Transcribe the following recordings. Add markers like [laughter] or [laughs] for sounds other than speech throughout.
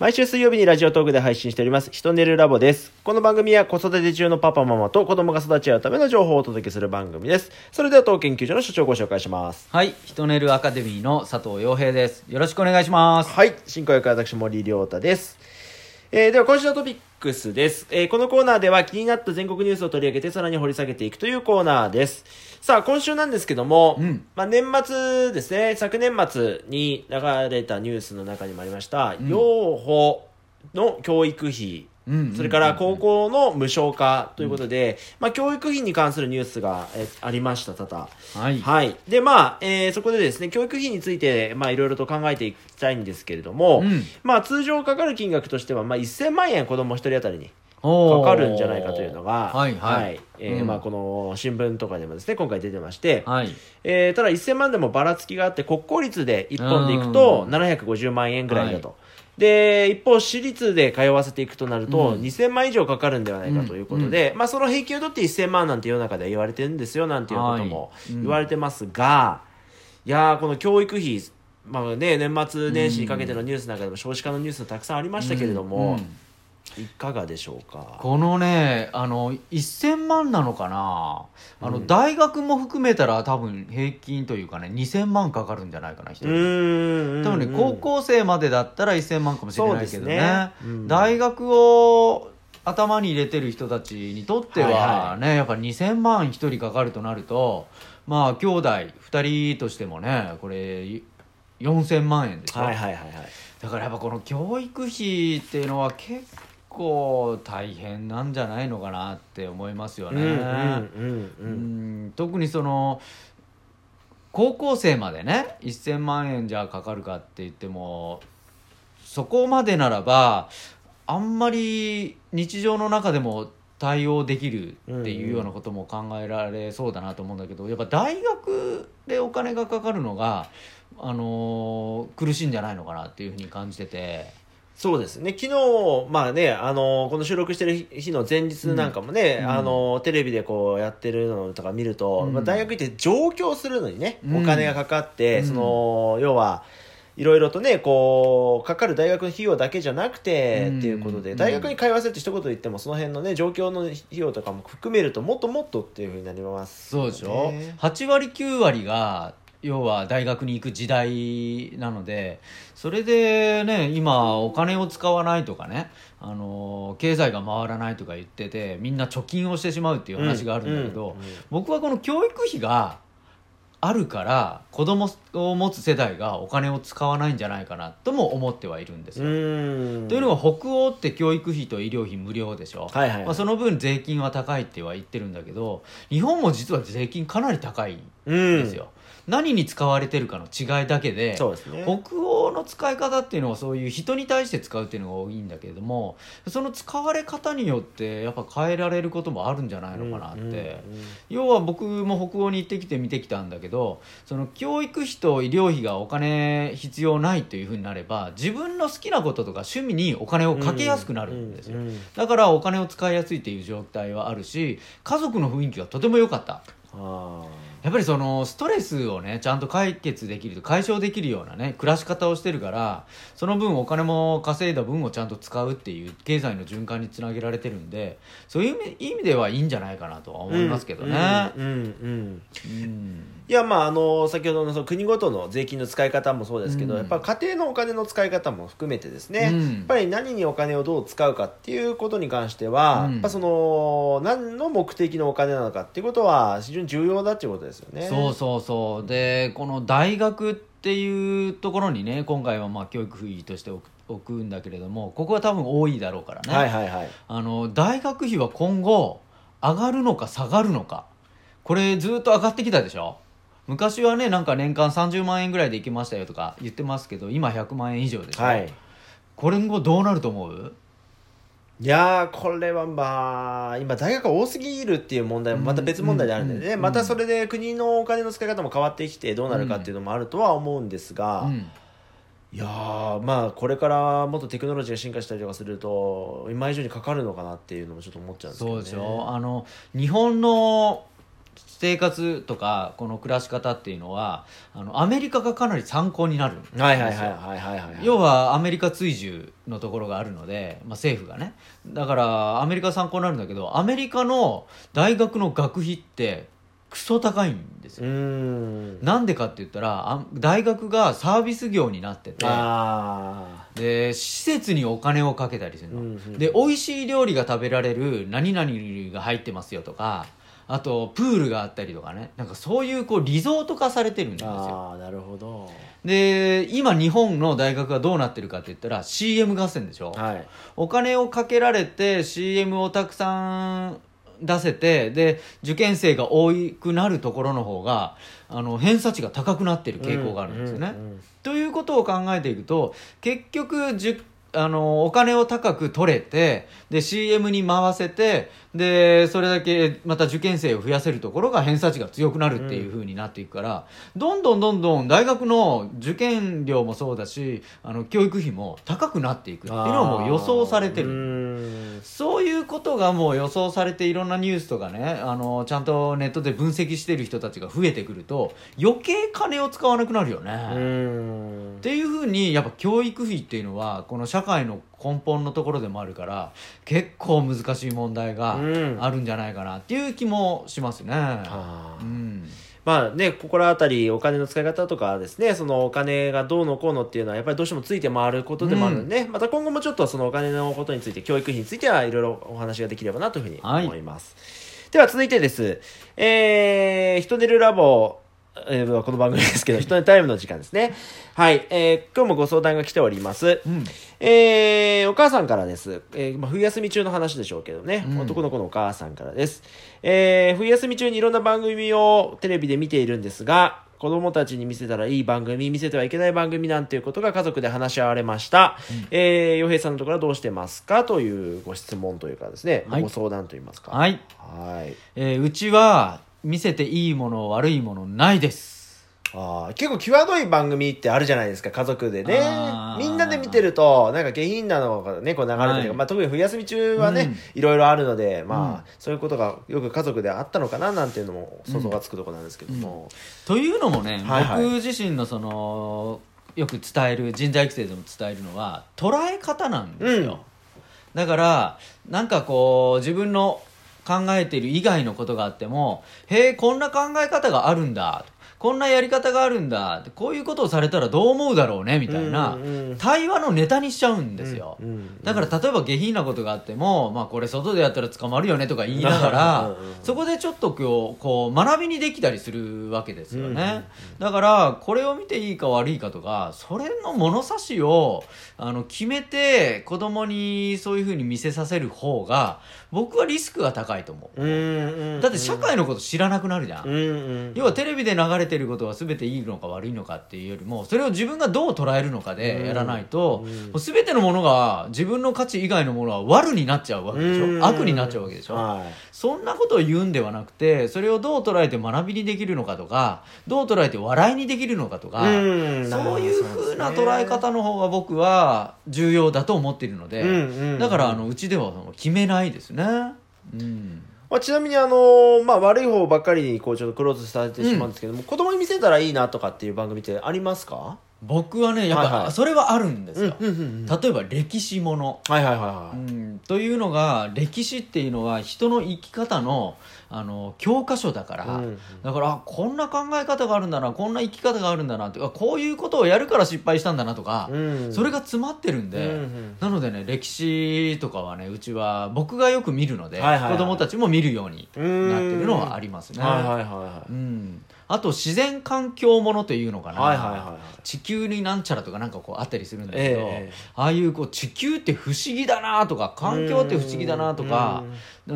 毎週水曜日にラジオトークで配信しております、ひとねるラボです。この番組は子育て中のパパママと子供が育ち合うための情報をお届けする番組です。それでは当研究所の所長をご紹介します。はい、ヒトネルアカデミーの佐藤洋平です。よろしくお願いします。はい、進行役は私森亮太です。えー、では今週のトピックスです、えーこのコーナーでは気になった全国ニュースを取り上げてさらに掘り下げていくというコーナーです。さあ、今週なんですけども、うん。まあ、年末ですね、昨年末に流れたニュースの中にもありました、ん。養護の教育費、うんうんそれから高校の無償化ということで、まあ、教育費に関するニュースが、えありました、多々。はい。はい。で、まあ、えーそこでですね、教育費について、まあ、いろいろと考えていきたいんですけれども、うんまあ、通常かかる金額としては、まあ、1000万円子供一人当たりにかかるんじゃないかというのが、はいえーまあ、この新聞とかでもですね、今回出てまして、はい。えーただ1000万でもばらつきがあって、国公立で1本でいくとうん750万円ぐらいだと。はで、一方、私立で通わせていくとなると、うん。2000万以上かかるんではないかということで、まあ、その平均を取って1000万なんて世の中では言われてるんですよ、なんていうことも言われてますが、いやー、この教育費、まあね、年末年始にかけてのニュースなんかでも少子化のニュースたくさんありましたけれども、うんいかがでしょうか？このね、あの、1000万なのかな？あの、うん。大学も含めたら多分平均というかね、2000万かかるんじゃないかな、人。多分ね、高校生までだったら1000万かもしれないけどね。ね。うん。大学を頭に入れてる人たちにとってはね、はいはやっぱ2000万一人かかるとなるとまあ兄弟2人としてもねこれ4000万円でしょ、はいはいはいはい。だからやっぱこの教育費っていうのは結構大変なんじゃないのかなって思いますよね。うん特にその高校生までね1000万円じゃかかるかって言ってもそこまでならばあんまり日常の中でも対応できるっていうようなことも考えられそうだなと思うんだけどやっぱ大学でお金がかかるのが、あのー苦しいんじゃないのかなっていうふうに感じてて。そうですね。昨日、まあね、あのこの収録してる日の前日なんかもね、うん。あのテレビでこうやってるのとか見ると、うん。まあ、大学行って上京するのにね、うん。お金がかかって、うん。その要はいろいろとねこうかかる大学の費用だけじゃなくて、うん。っていうことでうん。大学に通わせるって一言言ってもその辺のね状況の費用とかも含めるともっともっとっていうふうになりますそうでしょ、ね8割9割が要は大学に行く時代なのでそれでね今お金を使わないとかねあの経済が回らないとか言っててみんな貯金をしてしまうっていう話があるんだけど、うんうんうん僕はこの教育費があるから子供を持つ世代がお金を使わないんじゃないかなとも思ってはいるんですうよ。ん。というのは北欧って教育費と医療費無料でしょ、はいはいはい。まあ、その分税金は高いっては言ってるんだけど日本も実は税金かなり高いんうんですよ、何に使われてるかの違いだけでそうですね。北欧の使い方っていうのはそういう人に対して使うっていうのが多いんだけれどもその使われ方によってやっぱ変えられることもあるんじゃないのかなって、うんうんうん。要は僕も北欧に行ってきて見てきたんだけどその教育費と医療費がお金必要ないというふうになれば自分の好きなこととか趣味にお金をかけやすくなるんですよ、うんうんだからお金を使いやすいっていう状態はあるし家族の雰囲気がとても良かった。あやっぱりそのストレスをねちゃんと解決できる解消できるようなね暮らし方をしてるからその分お金も稼いだ分をちゃんと使うっていう経済の循環につなげられてるんでそういう意味ではいいんじゃないかなとは思いますけどね。うんうんいやまああの先ほどのその国ごとの税金の使い方もそうですけど、うん。やっぱ家庭のお金の使い方も含めてですね、うん。やっぱり何にお金をどう使うかっていうことに関しては、うん。やっぱその何の目的のお金なのかっていうことは非常に重要だっていうことですよね。そうそうそうでこの大学っていうところにね今回はまあ教育費として置く置くんだけれどもここは多分多いだろうからね、はいはいはい。あの大学費は今後上がるのか下がるのかこれずっと上がってきたでしょ昔はねなんか年間30万円ぐらいで行けましたよとか言ってますけど今100万円以上でしょ、はい。これ後どうなると思う？いやーこれはまあ今大学が多すぎるっていう問題もまた別問題であるんでね、またそれで国のお金の使い方も変わってきてどうなるかっていうのもあるとは思うんですが、うん。いやーまあこれからもっとテクノロジーが進化したりとかすると今以上にかかるのかなっていうのもちょっと思っちゃうんですけど、ね、そうでしょあの日本の生活とかこの暮らし方っていうのはあのアメリカがかなり参考になるんですよ。はいはいはいはいはいはい要はアメリカ追従のところがあるので、まあ、政府がね。だからアメリカ参考になるんだけどアメリカの大学の学費ってクソ高いんですよ、ん。なんでかって言ったらあ大学がサービス業になっててあで施設にお金をかけたりするの、うんうん。で美味しい料理が食べられる何々が入ってますよとかあとプールがあったりとかね。なんかそういうこうリゾート化されてるんですーよ。あーなるほど。で今日本の大学がどうなってるかって言ったら CM 合戦でしょ、はい。お金をかけられて CM をたくさん出せてで受験生が多くなるところの方があの偏差値が高くなってる傾向があるんですよね。うんうんうんということを考えていくと結局じゅあのお金を高く取れてで CM に回せてでそれだけまた受験生を増やせるところが偏差値が強くなるっていう風になっていくから、どんどんどんどん大学の受験料もそうだしあの教育費も高くなっていくっていうのはもう予想されてる。そういうことがもう予想されていろんなニュースとかねあのちゃんとネットで分析してる人たちが増えてくると余計金を使わなくなるよね。っていうふうにやっぱ教育費っていうのはこの社会の根本のところでもあるから結構難しい問題がうんあるんじゃないかなっていう気もしますね。まあね、心当たりお金の使い方とかですね、そのお金がどうのこうのっていうのはやっぱりどうしてもついて回ることでもあるんでね、また今後もちょっとそのお金のことについて、教育費についてはいろいろお話ができればなというふうにはい思います。では続いてです。えー、人寝るラボ、えーこの番組ですけど、人寝タイムの時間ですね。はい、えー今日もご相談が来ております。うんえー、お母さんからです。えーまあ、冬休み中の話でしょうけどね、うん男の子のお母さんからです。えー、冬休み中にいろんな番組をテレビで見ているんですが、子供たちに見せたらいい番組、見せてはいけない番組なんていうことが家族で話し合われました。えー、洋平さんのところはどうしてますか？というご質問というかですね、はいご相談といいますか。はい、はい。えーうちは見せていいもの悪いものないです。あー結構際どい番組ってあるじゃないですか、家族でね。みんなで見てると、なんか下品なのがね、こう流れてる、はい。まあ特に冬休み中はね、うん。いろいろあるので、まあ、うん。そういうことがよく家族であったのかななんていうのも想像がつくところなんですけども。というのもね、はいはい。僕自身のそのよく伝える人材育成でも伝えるのは捉え方なんですよ、だからなんかこう自分の考えている以外のことがあってもへえこんな考え方があるんだこんなやり方があるんだ。こういうことをされたらどう思うだろうねみたいな。うんうんうん。対話のネタにしちゃうんですよ、うんうんだから例えば下品なことがあっても、まあ、これ外でやったら捕まるよねとか言いながらうんうんそこでちょっとこうこう学びにできたりするわけですよね、うんうん。うんだからこれを見ていいか悪いかとかそれの物差しをあの決めて子供にそういうふうに見せさせる方が僕はリスクが高いと思う、うんうんだって社会のこと知らなくなるじゃん、うんうん。要はテレビで流れてることは全ていいのか悪いのかっていうよりもそれを自分がどう捉えるのかでやらないと、うん。もう全てのものが自分の価値以外のものは悪になっちゃうわけでしょ、うん。悪になっちゃうわけでしょ、はい。そんなことを言うんではなくてそれをどう捉えて学びにできるのかとかどう捉えて笑いにできるのかとか、うん。そういうふうな捉え方の方が僕は重要だと思っているので、だからあのうちでは決めないですね。うんまあ、ちなみにあのまあ、悪い方ばっかりにこうちょっとクローズされてしまうんですけども、子供に見せたらいいなとかっていう番組ってありますか？僕はねやっぱ、はいはいそれはあるんですよ、うんうんうん例えば歴史もの、はいはいはいはい。うん、というのが歴史っていうのは人の生き方のあの教科書だから、うんだからあこんな考え方があるんだなこんな生き方があるんだなってあこういうことをやるから失敗したんだなとか、うん。それが詰まってるんで、うんうん。なのでね歴史とかはねうちは僕がよく見るので、はいはいはい。子供たちも見るようになってるのはありますね。はいはいはいはい。うん、あと自然環境ものというのかな、はいはいはいはい、地球になんちゃらとかなんかこうあったりするんだけど、えー、ああいうこう地球って不思議だなとか環境って不思議だなとか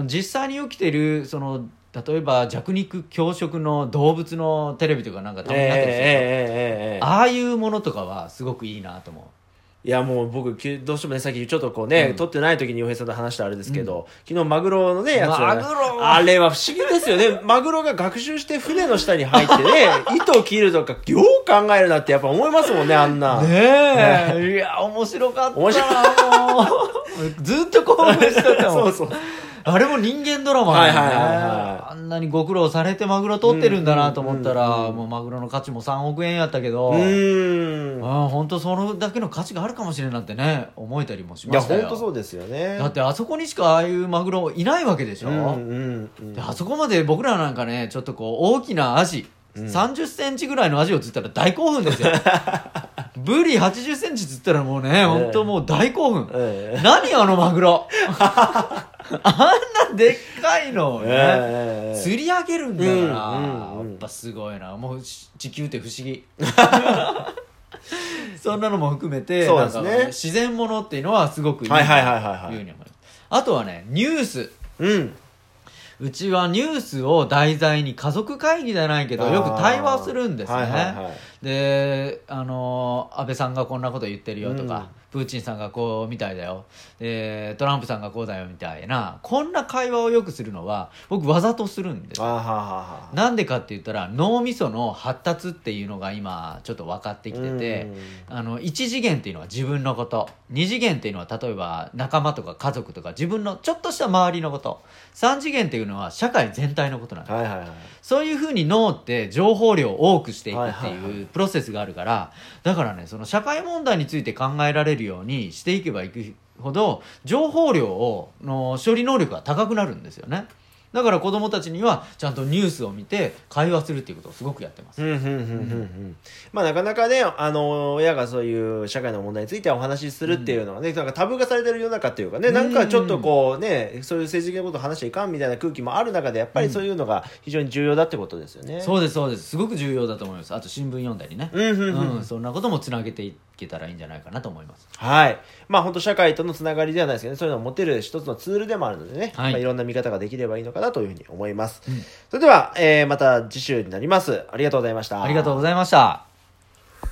実際に起きてるその例えば弱肉強食の動物のテレビとかなんかたまにあったりする、えーえー、ああいうものとかはすごくいいなと思う。いやもう僕どうしてもねさっきちょっとこうね、うん。撮ってない時に洋平さんと話したあれですけど、昨日マグロのねやつマグロ。あれは不思議ですよね。マグロが学習して船の下に入ってね [laughs] 糸を切るとか業考えるなってやっぱ思いますもんね、[laughs] あんな。ねえ、いや、面白かった面白な、もう。ずっと興奮してたもん。そうそう。あれも人間ドラマだよね、はいはいはいはいあんなにご苦労されてマグロ取ってるんだなと思ったら、うんうんうんうんもうマグロの価値も3億円やったけど、うーん。ああ本当そのだけの価値があるかもしれんなってね思えたりもしいや、ましたよ本当そうですよね。だってあそこにしかああいうマグロいないわけでしょ、うんうんうんであそこまで僕らなんかねちょっとこう大きなアジ、うん。3 0センチぐらいのアジを釣ったら大興奮ですよ。[laughs] ブリ8 0センチ釣ったらもうね本当もう大興奮、ええ。何あのマグロ？[laughs] あんなでっかいのをね、ええ釣り上げるんだから、うんうんうん。やっぱすごいな。もうし地球って不思議。[laughs] そんなのも含めてそうですね。自然ものっていうのはすごくいいなはいはいはいはいはい。というふうに思います。あとはねニュース。うん。うちはニュースを題材に家族会議じゃないけどよく対話するんですね、はいはいはい。であの安倍さんがこんなこと言ってるよとか、うんプーチンさんがこうみたいだよ。でトランプさんがこうだよみたいな。こんな会話をよくするのは僕わざとするんです。なんでかって言ったら脳みその発達っていうのが今ちょっと分かってきてて、あの1次元っていうのは自分のこと。2次元っていうのは例えば仲間とか家族とか自分のちょっとした周りのこと。3次元っていうのは社会全体のことなんです。はいはいはい。そういうふうに脳って情報量を多くしていくっていうプロセスがあるからだからねその社会問題について考えられるようにしていけばいくほど情報量をの処理能力が高くなるんですよねだから子供たちにはちゃんとニュースを見て会話するっていうことをすごくやってます。うんうんうんうん。うんまあなかなかね、あの、親がそういう社会の問題についてお話しするっていうのはね、なんかタブー化されてる世の中っていうかね、なん。かちょっとこうね、そういう政治的なことを話しちゃいかんみたいな空気もある中で、やっぱりそういうのが非常に重要だってことですよね。そうですそうです。すごく重要だと思います。あと新聞読んだりね。うんうんうん。うん。そんなこともつなげていけたらいいんじゃないかなと思いますはい。まあ本当社会とのつながりではないですけどね、そういうのを持てる一つのツールでもあるのでね、はいいまあ、いろんな見方ができればいいのかなというふうに思います。うんそれでは、えーまた次週になります。ありがとうございました。ありがとうございました